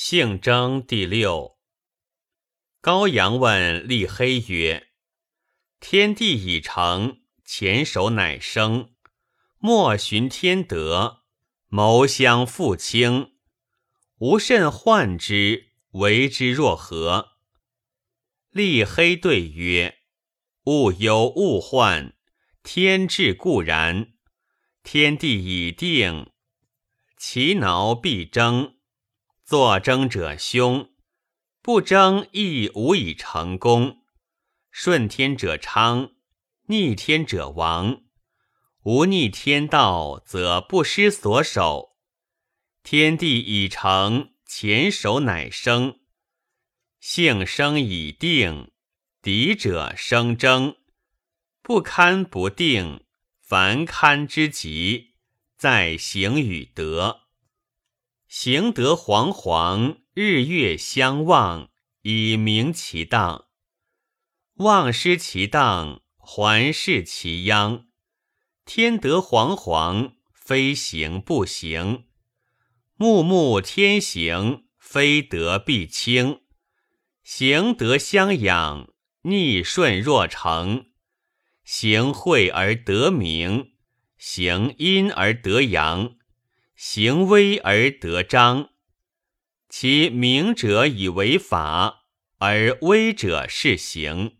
性征第六。高阳问立黑曰：“天地已成，前手乃生。莫寻天德，谋相复清。无甚患之，为之若何？”立黑对曰：“物忧物患，天志固然。天地已定，其挠必争。”作争者凶，不争亦无以成功。顺天者昌，逆天者亡。无逆天道，则不失所守。天地已成，前手乃生。性生已定，敌者生争。不堪不定，凡堪之极，在行与德。行德惶惶，日月相望，以明其当。忘失其当，还视其殃。天德惶惶，非行不行；木目天行，非德必清。行德相养，逆顺若成。行惠而得名，行阴而得阳。行威而得彰，其明者以为法，而威者是行。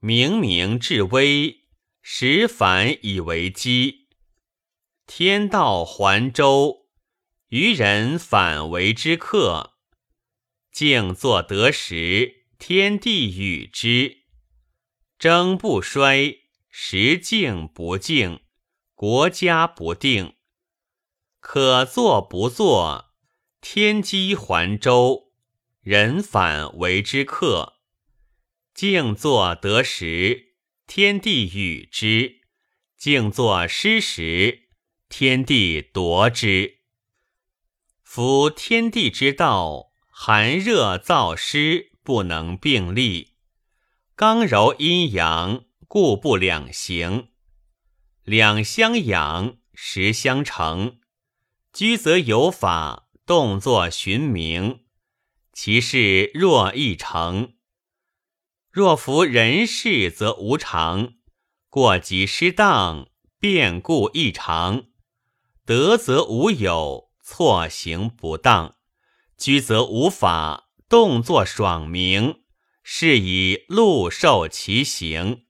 明明至微，实反以为基。天道还周，愚人反为之客。静坐得时，天地与之。争不衰，时静不静，国家不定。可作不作，天机环周，人反为之客。静坐得时，天地与之；静坐失时，天地夺之。夫天地之道，寒热燥湿不能并立，刚柔阴阳故不两行，两相养，时相成。居则有法，动作循明，其事若易成。若服人事，则无常；过急失当，变故异常。得则无有，错行不当；居则无法，动作爽明，是以禄受其行。